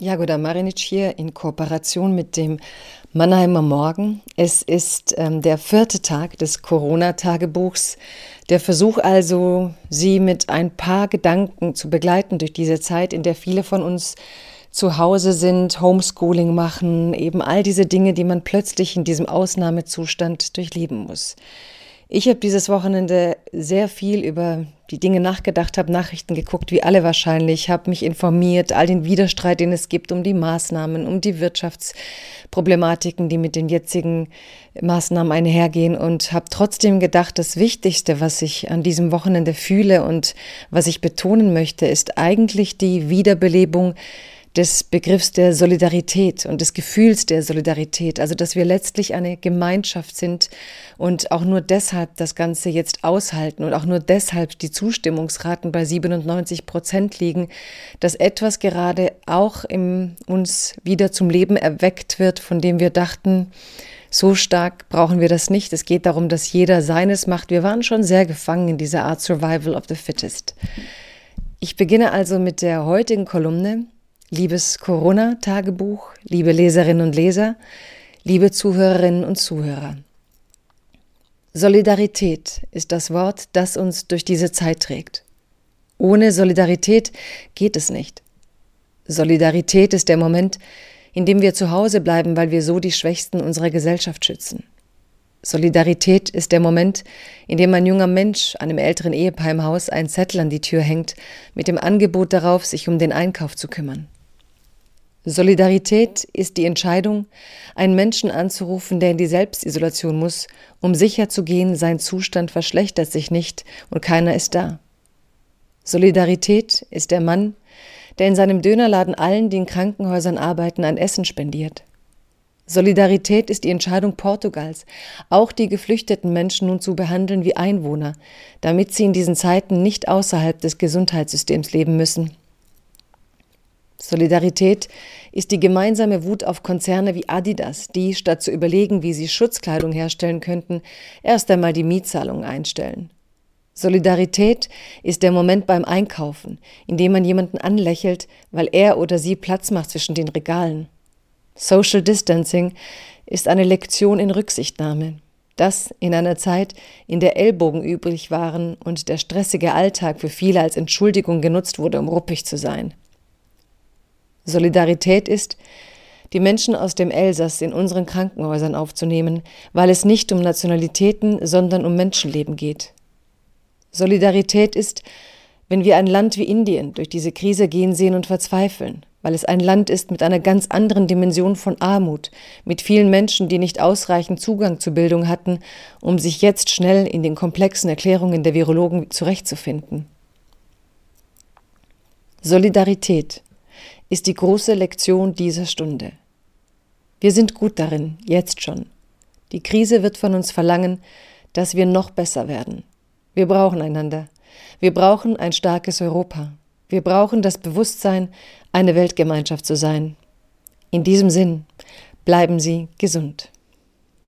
Jagoda Marinic hier in Kooperation mit dem Mannheimer Morgen. Es ist ähm, der vierte Tag des Corona-Tagebuchs. Der Versuch also, Sie mit ein paar Gedanken zu begleiten durch diese Zeit, in der viele von uns zu Hause sind, Homeschooling machen, eben all diese Dinge, die man plötzlich in diesem Ausnahmezustand durchleben muss. Ich habe dieses Wochenende sehr viel über die Dinge nachgedacht, habe Nachrichten geguckt, wie alle wahrscheinlich, habe mich informiert, all den Widerstreit, den es gibt um die Maßnahmen, um die Wirtschaftsproblematiken, die mit den jetzigen Maßnahmen einhergehen und habe trotzdem gedacht, das Wichtigste, was ich an diesem Wochenende fühle und was ich betonen möchte, ist eigentlich die Wiederbelebung des Begriffs der Solidarität und des Gefühls der Solidarität, also dass wir letztlich eine Gemeinschaft sind und auch nur deshalb das Ganze jetzt aushalten und auch nur deshalb die Zustimmungsraten bei 97 Prozent liegen, dass etwas gerade auch in uns wieder zum Leben erweckt wird, von dem wir dachten, so stark brauchen wir das nicht. Es geht darum, dass jeder seines macht. Wir waren schon sehr gefangen in dieser Art Survival of the Fittest. Ich beginne also mit der heutigen Kolumne Liebes Corona-Tagebuch, liebe Leserinnen und Leser, liebe Zuhörerinnen und Zuhörer. Solidarität ist das Wort, das uns durch diese Zeit trägt. Ohne Solidarität geht es nicht. Solidarität ist der Moment, in dem wir zu Hause bleiben, weil wir so die Schwächsten unserer Gesellschaft schützen. Solidarität ist der Moment, in dem ein junger Mensch einem älteren Ehepaar im Haus einen Zettel an die Tür hängt, mit dem Angebot darauf, sich um den Einkauf zu kümmern. Solidarität ist die Entscheidung, einen Menschen anzurufen, der in die Selbstisolation muss, um sicherzugehen, sein Zustand verschlechtert sich nicht und keiner ist da. Solidarität ist der Mann, der in seinem Dönerladen allen, die in Krankenhäusern arbeiten, ein Essen spendiert. Solidarität ist die Entscheidung Portugals, auch die geflüchteten Menschen nun zu behandeln wie Einwohner, damit sie in diesen Zeiten nicht außerhalb des Gesundheitssystems leben müssen. Solidarität ist die gemeinsame Wut auf Konzerne wie Adidas, die, statt zu überlegen, wie sie Schutzkleidung herstellen könnten, erst einmal die Mietzahlungen einstellen. Solidarität ist der Moment beim Einkaufen, in dem man jemanden anlächelt, weil er oder sie Platz macht zwischen den Regalen. Social Distancing ist eine Lektion in Rücksichtnahme. Das in einer Zeit, in der Ellbogen übrig waren und der stressige Alltag für viele als Entschuldigung genutzt wurde, um ruppig zu sein. Solidarität ist, die Menschen aus dem Elsass in unseren Krankenhäusern aufzunehmen, weil es nicht um Nationalitäten, sondern um Menschenleben geht. Solidarität ist, wenn wir ein Land wie Indien durch diese Krise gehen sehen und verzweifeln, weil es ein Land ist mit einer ganz anderen Dimension von Armut, mit vielen Menschen, die nicht ausreichend Zugang zu Bildung hatten, um sich jetzt schnell in den komplexen Erklärungen der Virologen zurechtzufinden. Solidarität ist die große Lektion dieser Stunde. Wir sind gut darin, jetzt schon. Die Krise wird von uns verlangen, dass wir noch besser werden. Wir brauchen einander. Wir brauchen ein starkes Europa. Wir brauchen das Bewusstsein, eine Weltgemeinschaft zu sein. In diesem Sinn, bleiben Sie gesund.